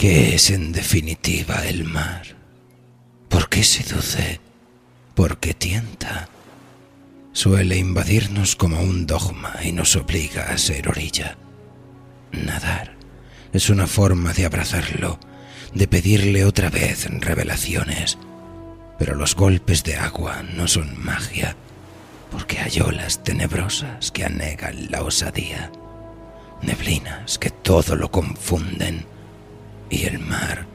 ¿Qué es en definitiva el mar? ¿Por qué seduce? ¿Por qué tienta? Suele invadirnos como un dogma y nos obliga a ser orilla. Nadar es una forma de abrazarlo, de pedirle otra vez revelaciones. Pero los golpes de agua no son magia, porque hay olas tenebrosas que anegan la osadía, neblinas que todo lo confunden y el mar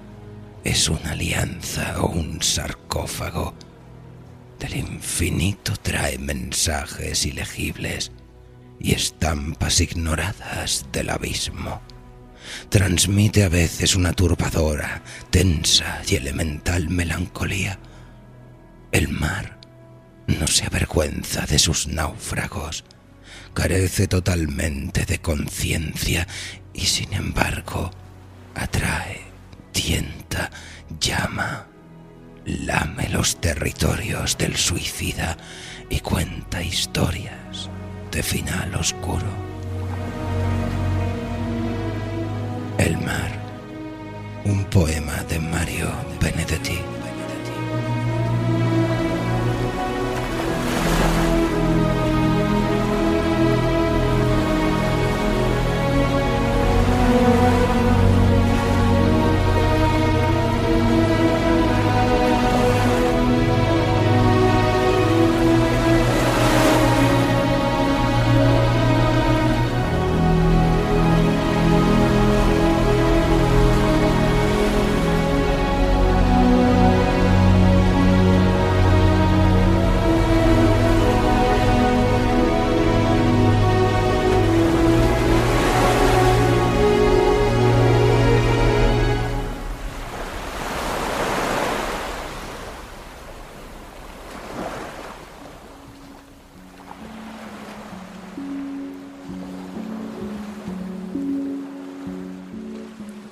es una alianza o un sarcófago. Del infinito trae mensajes ilegibles y estampas ignoradas del abismo. Transmite a veces una turbadora, tensa y elemental melancolía. El mar no se avergüenza de sus náufragos, carece totalmente de conciencia y sin embargo atrae, tienta, llama, lame los territorios del suicida y cuenta historias de final oscuro. El mar, un poema de Mario Benedetti.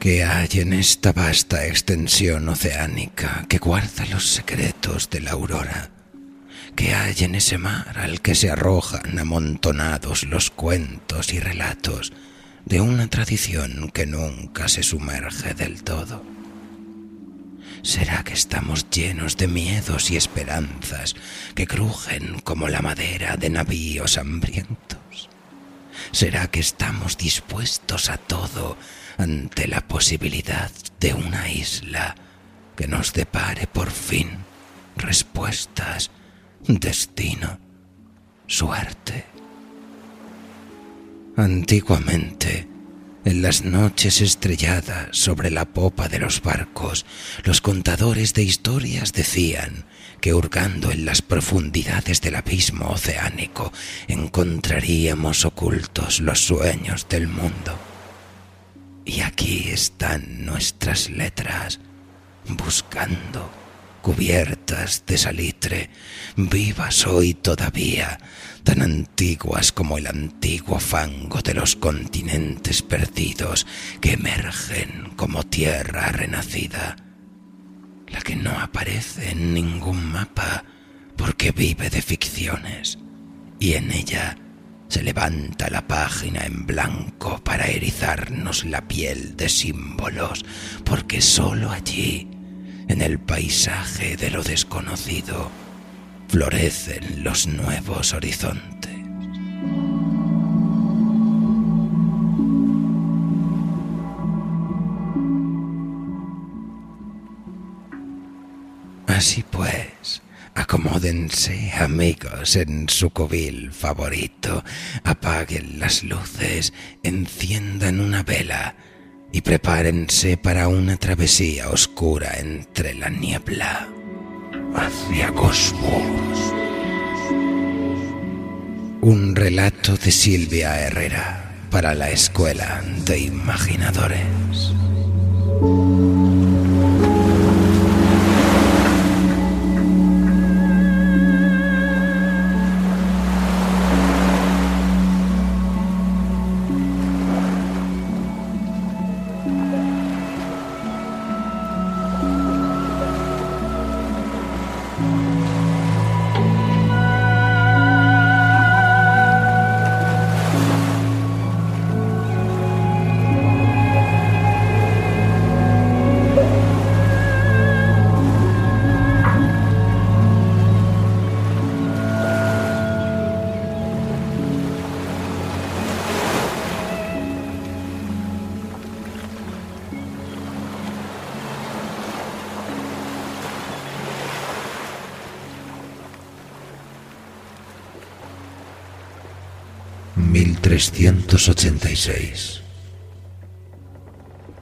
¿Qué hay en esta vasta extensión oceánica que guarda los secretos de la aurora? ¿Qué hay en ese mar al que se arrojan amontonados los cuentos y relatos de una tradición que nunca se sumerge del todo? ¿Será que estamos llenos de miedos y esperanzas que crujen como la madera de navíos hambrientos? ¿Será que estamos dispuestos a todo ante la posibilidad de una isla que nos depare por fin respuestas, destino, suerte. Antiguamente, en las noches estrelladas sobre la popa de los barcos, los contadores de historias decían que hurgando en las profundidades del abismo oceánico encontraríamos ocultos los sueños del mundo. Y aquí están nuestras letras, buscando, cubiertas de salitre, vivas hoy todavía, tan antiguas como el antiguo fango de los continentes perdidos que emergen como tierra renacida, la que no aparece en ningún mapa porque vive de ficciones, y en ella se levanta la página en blanco para erizarnos la piel de símbolos, porque sólo allí, en el paisaje de lo desconocido, florecen los nuevos horizontes. Así pues, acomódense, amigos, en su cubil favorito, apaguen las luces, enciendan una vela y prepárense para una travesía oscura entre la niebla hacia Cosmos. Un relato de Silvia Herrera para la Escuela de Imaginadores. 1386.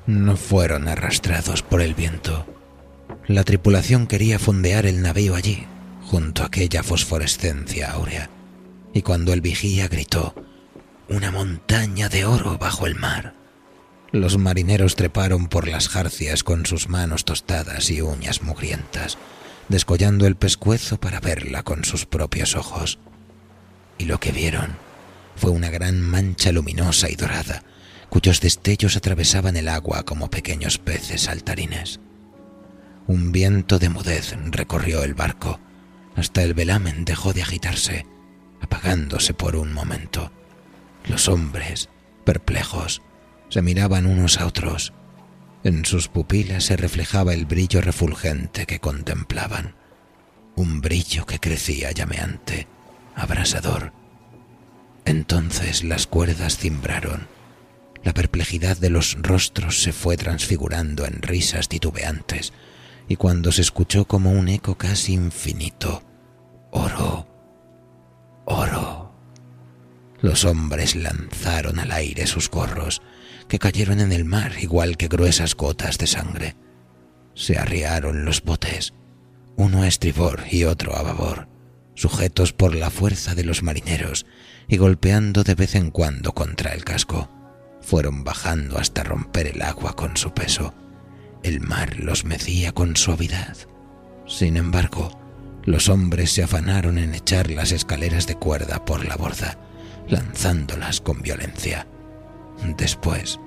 No fueron arrastrados por el viento. La tripulación quería fondear el navío allí, junto a aquella fosforescencia áurea, y cuando el vigía gritó, una montaña de oro bajo el mar, los marineros treparon por las jarcias con sus manos tostadas y uñas mugrientas, descollando el pescuezo para verla con sus propios ojos. Y lo que vieron fue una gran mancha luminosa y dorada, cuyos destellos atravesaban el agua como pequeños peces saltarines. Un viento de mudez recorrió el barco, hasta el velamen dejó de agitarse, apagándose por un momento. Los hombres, perplejos, se miraban unos a otros. En sus pupilas se reflejaba el brillo refulgente que contemplaban, un brillo que crecía llameante, abrasador, entonces las cuerdas cimbraron. La perplejidad de los rostros se fue transfigurando en risas titubeantes, y cuando se escuchó como un eco casi infinito, oro, oro. Los hombres lanzaron al aire sus gorros, que cayeron en el mar igual que gruesas gotas de sangre. Se arriaron los botes, uno a estribor y otro a babor, sujetos por la fuerza de los marineros y golpeando de vez en cuando contra el casco. Fueron bajando hasta romper el agua con su peso. El mar los mecía con suavidad. Sin embargo, los hombres se afanaron en echar las escaleras de cuerda por la borda, lanzándolas con violencia. Después,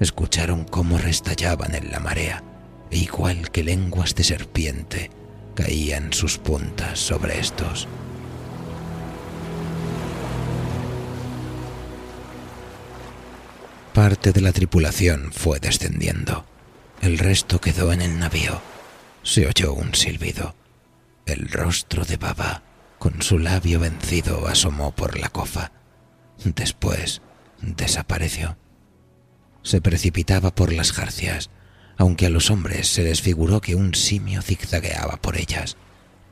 escucharon cómo restallaban en la marea, e igual que lenguas de serpiente, caían sus puntas sobre estos. Parte de la tripulación fue descendiendo. El resto quedó en el navío. Se oyó un silbido. El rostro de Baba, con su labio vencido, asomó por la cofa. Después desapareció. Se precipitaba por las jarcias, aunque a los hombres se les figuró que un simio zigzagueaba por ellas.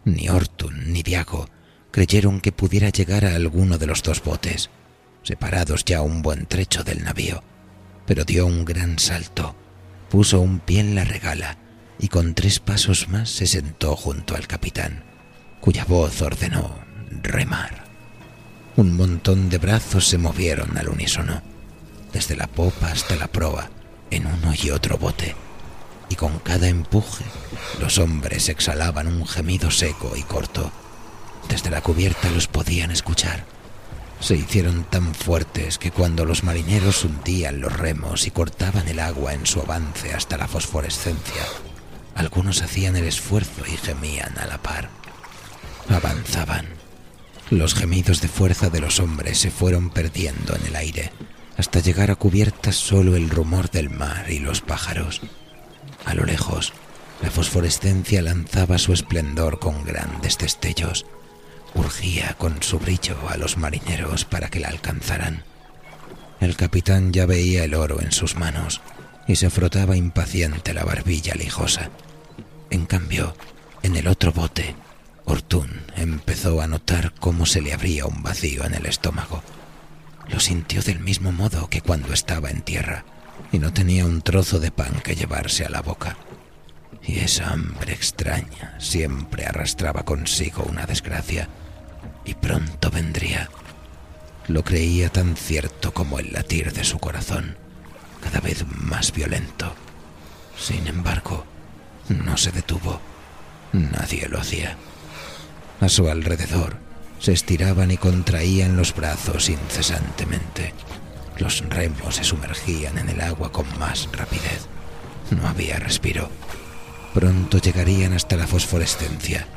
Ni Ortun ni Diago creyeron que pudiera llegar a alguno de los dos botes, separados ya un buen trecho del navío pero dio un gran salto, puso un pie en la regala y con tres pasos más se sentó junto al capitán, cuya voz ordenó remar. Un montón de brazos se movieron al unísono, desde la popa hasta la proa, en uno y otro bote, y con cada empuje los hombres exhalaban un gemido seco y corto. Desde la cubierta los podían escuchar se hicieron tan fuertes que cuando los marineros hundían los remos y cortaban el agua en su avance hasta la fosforescencia, algunos hacían el esfuerzo y gemían a la par. Avanzaban. Los gemidos de fuerza de los hombres se fueron perdiendo en el aire, hasta llegar a cubiertas solo el rumor del mar y los pájaros. A lo lejos, la fosforescencia lanzaba su esplendor con grandes destellos urgía con su brillo a los marineros para que la alcanzaran. El capitán ya veía el oro en sus manos y se frotaba impaciente la barbilla lijosa. En cambio, en el otro bote, Ortún empezó a notar cómo se le abría un vacío en el estómago. Lo sintió del mismo modo que cuando estaba en tierra y no tenía un trozo de pan que llevarse a la boca. Y esa hambre extraña siempre arrastraba consigo una desgracia y pronto vendría. Lo creía tan cierto como el latir de su corazón, cada vez más violento. Sin embargo, no se detuvo. Nadie lo hacía. A su alrededor se estiraban y contraían los brazos incesantemente. Los remos se sumergían en el agua con más rapidez. No había respiro. Pronto llegarían hasta la fosforescencia.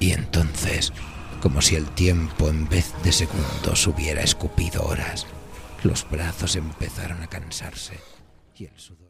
Y entonces, como si el tiempo en vez de segundos hubiera escupido horas, los brazos empezaron a cansarse y el sudor.